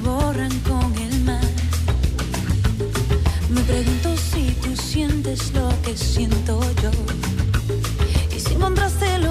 borran con el mar. Me pregunto si tú sientes lo que siento yo. Y si encontraste lo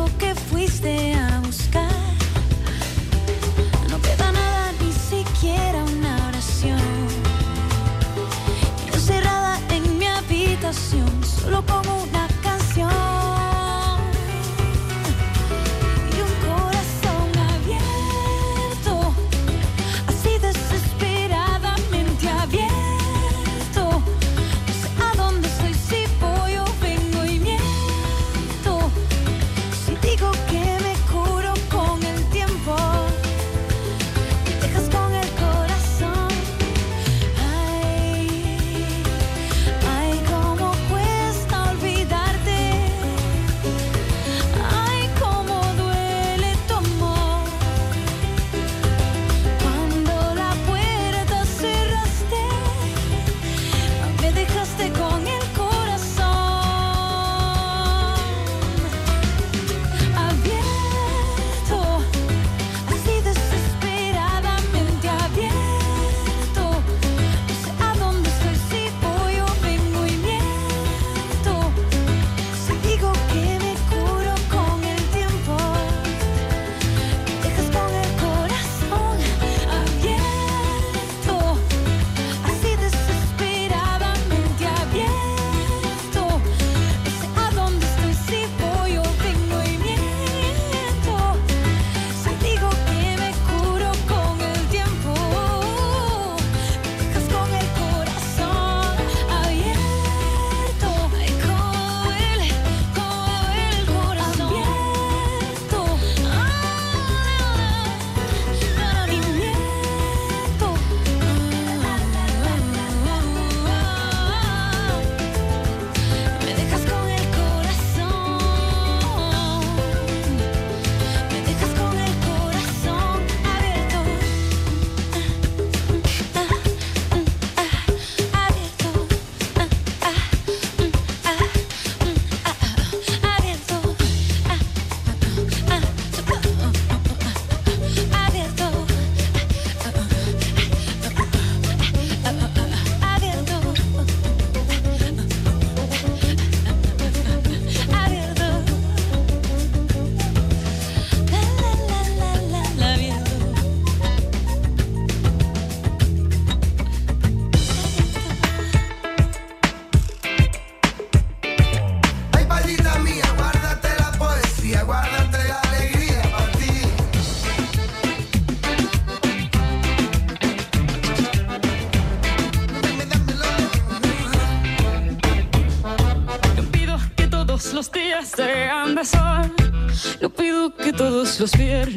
los wird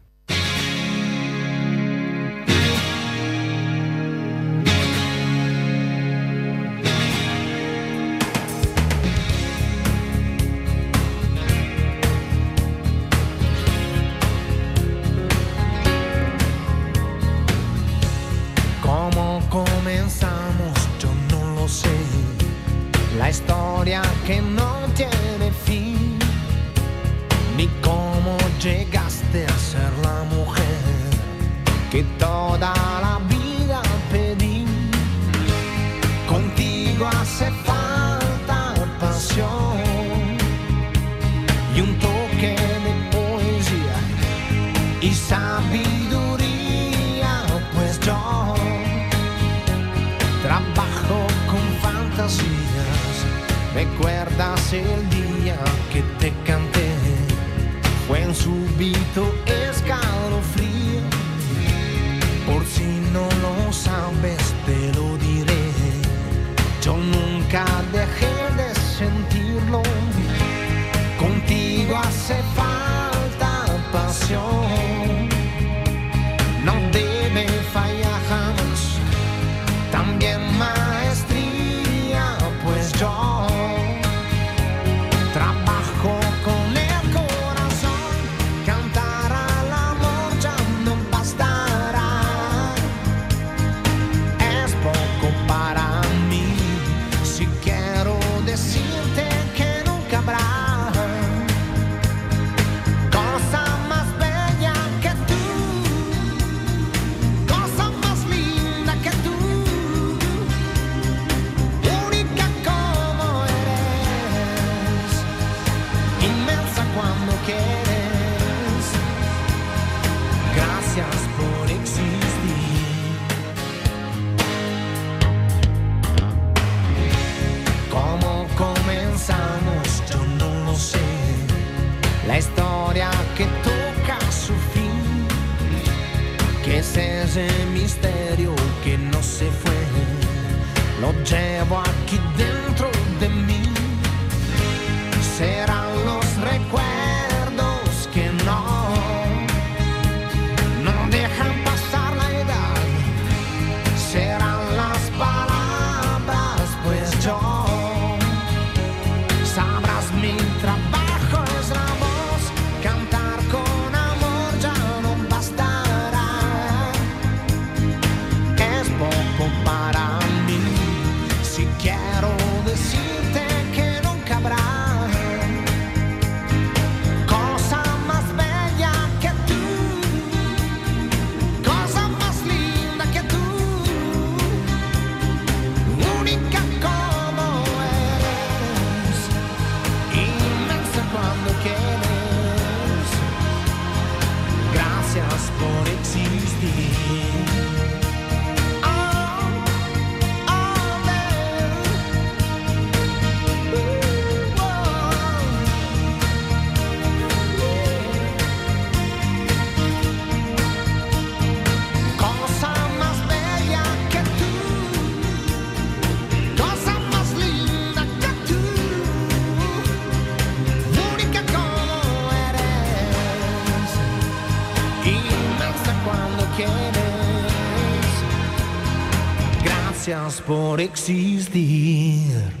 por existir.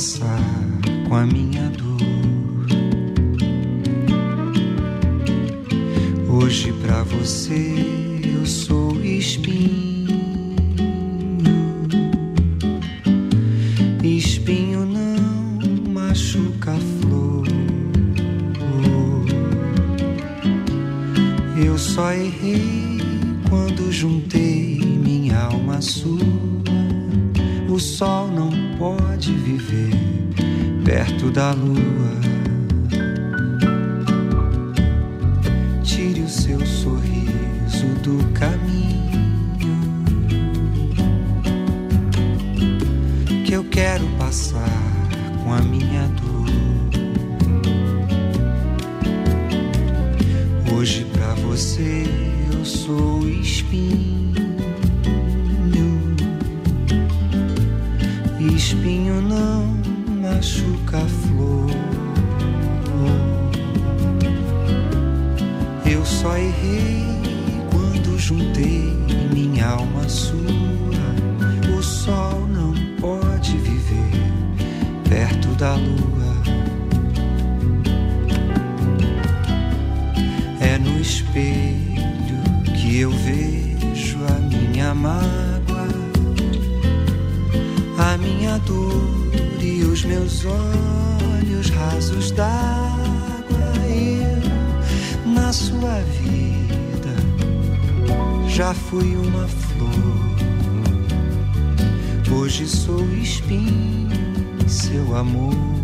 passar com a minha perto da lua. É no espelho que eu vejo a minha mágoa, a minha dor e os meus olhos rasos d'água. Eu, na sua vida, já fui uma flor. Hoje sou espinho seu amor.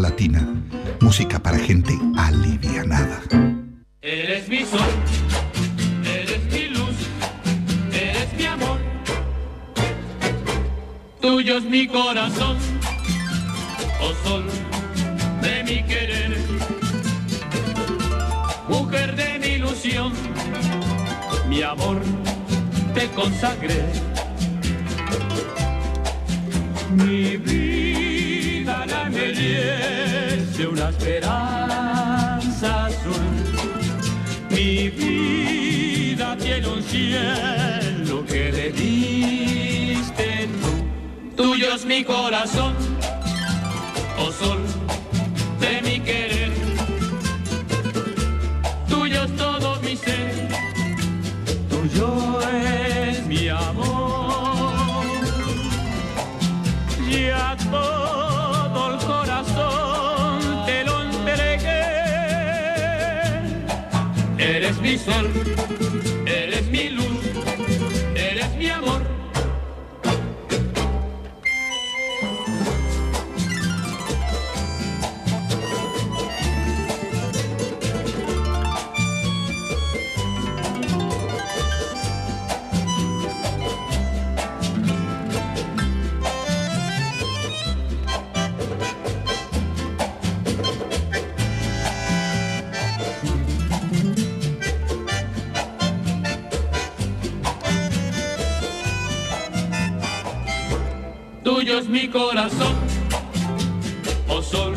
Latina, Es mi corazón, oh sol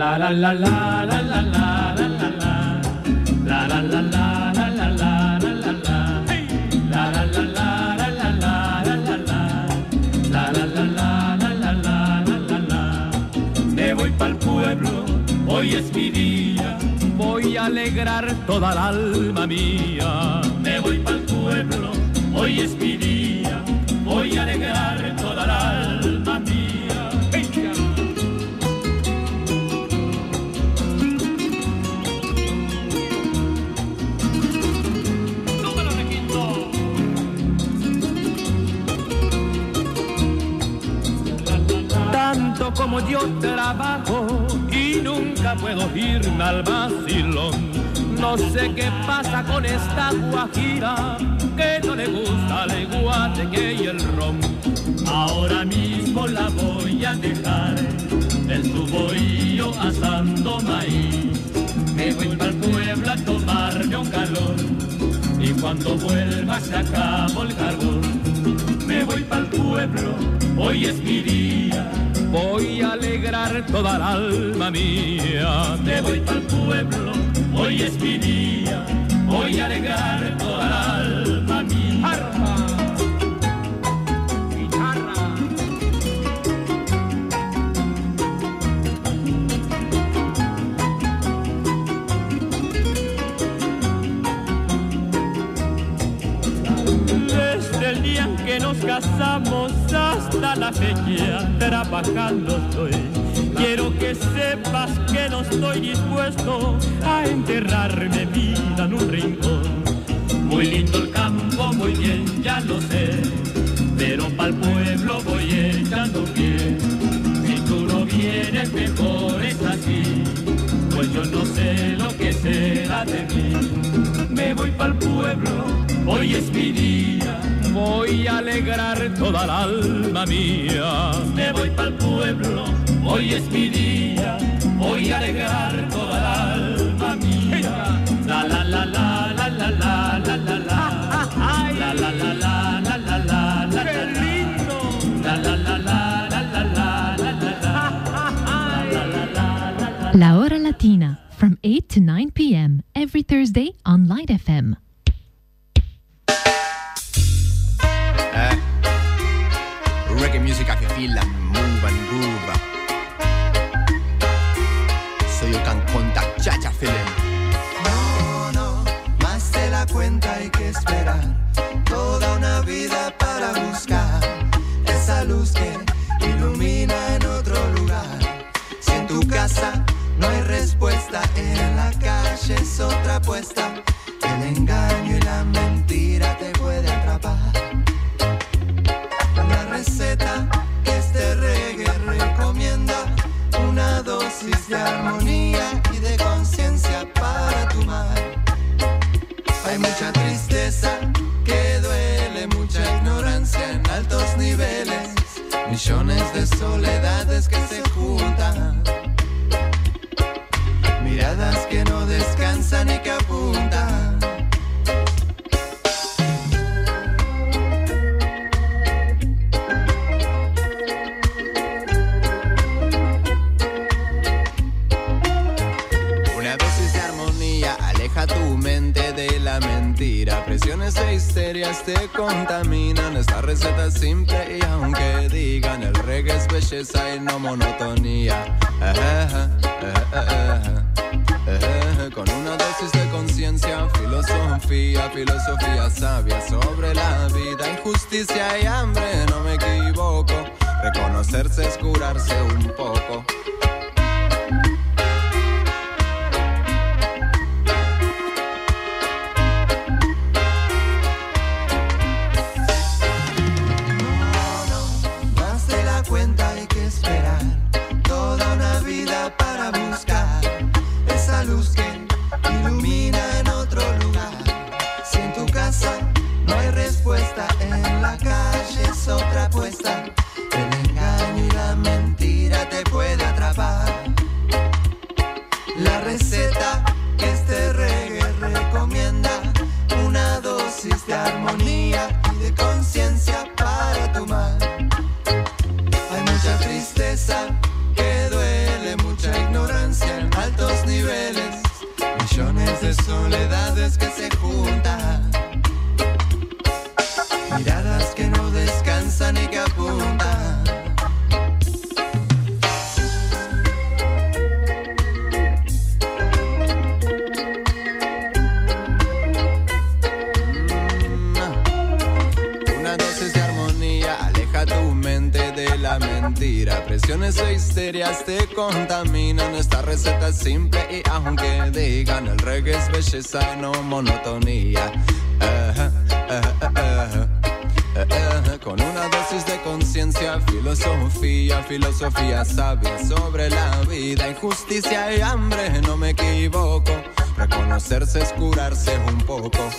La la la la la la la la la la la la la la la la la la la Hey. la la la la la la la la la la la la la la la la la la Me voy pa'l pueblo, hoy es mi día, voy a alegrar toda la alma mía. Me voy pa'l pueblo, hoy es mi día, voy a alegrar como yo trabajo y nunca puedo irme al vacilón. No sé qué pasa con esta guajira que no le gusta el guateque y el ron. Ahora mismo la voy a dejar en su bohío asando maíz. Me voy para el pueblo a tomarme un calor y cuando vuelva se acabó el carbón. Me voy para el pueblo, hoy es mi día. Voy a alegrar toda el alma mía. Me voy para el pueblo, hoy es mi día. Voy a alegrar toda la trabajando estoy. Quiero que sepas que no estoy dispuesto a enterrarme vida en un rincón. Muy lindo el campo, muy bien, ya lo sé, pero pa'l pueblo voy echando pie. Si tú no vienes, mejor es así, pues yo no sé lo que será de mí. Me voy pa'l pueblo, hoy es mi día. Voy a alegrar toda el alma mía. Me voy pa'l pueblo, hoy es mi día. Voy a alegrar toda el alma mía. La la la la la la la la la la. La la la la la la la la. ¡Qué lindo! La la la la la la la la la. La Hora Latina, from 8 to 9 p.m. every Thursday on Light FM. Feel and move and groove. So you can contact Chacha Feeling. No, no, más de la cuenta hay que esperar. Toda una vida para buscar esa luz que ilumina en otro lugar. Si en tu casa no hay respuesta, en la calle es otra apuesta. El engaño y la mentira mucha tristeza, que duele mucha ignorancia en altos niveles, millones de soledades que se juntan, miradas que no descansan y que. bacterias te contaminan. Esta receta es simple y aunque digan el reggae es belleza y no monotonía. Eh, eh, eh, Con una dosis de conciencia, filosofía, filosofía sabia sobre la vida, injusticia y hambre, no me equivoco. Reconocerse es curarse un poco. Presiones e histerias te contaminan. Esta receta es simple y aunque digan el reggae es belleza y no monotonía. Con una dosis de conciencia, filosofía, filosofía sabia sobre la vida, injusticia y hambre, no me equivoco. Reconocerse es curarse un poco.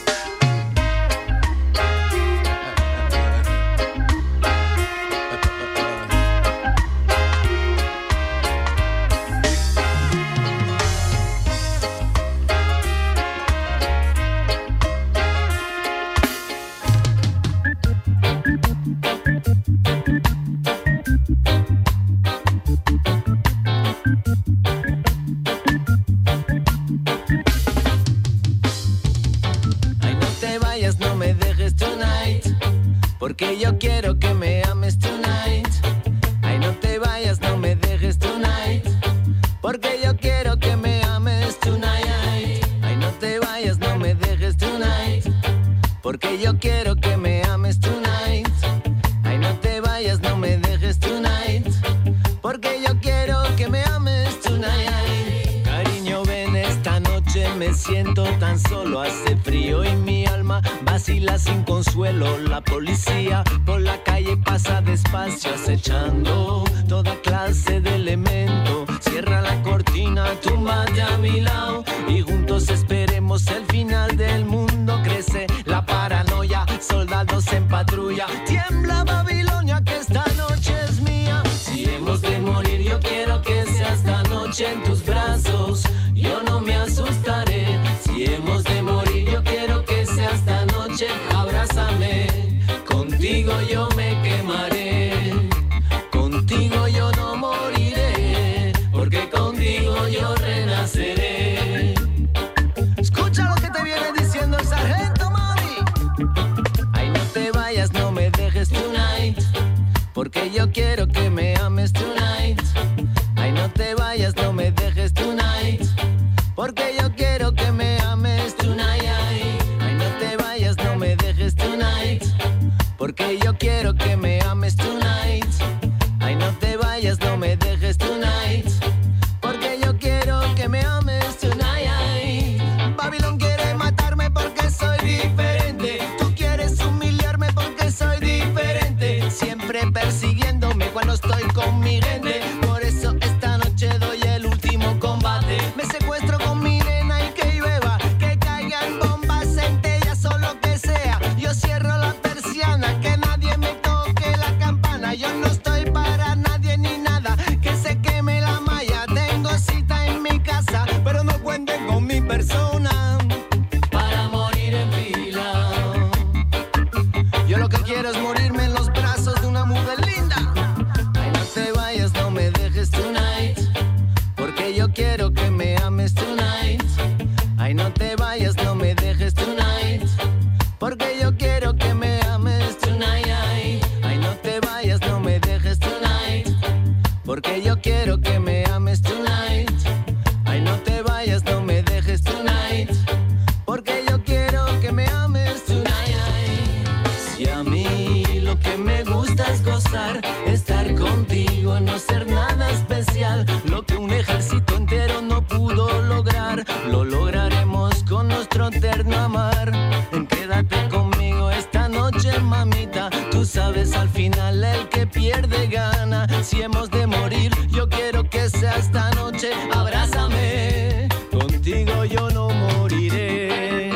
eterno amar. En quédate conmigo esta noche, mamita. Tú sabes al final el que pierde gana. Si hemos de morir, yo quiero que sea esta noche. Abrázame, contigo yo no moriré.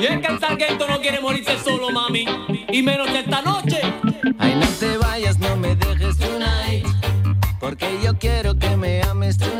Y el cantargueto no quiere morirse solo, mami. Y menos esta noche. Ay, no te vayas, no me dejes tonight. Porque yo quiero que me ames tonight.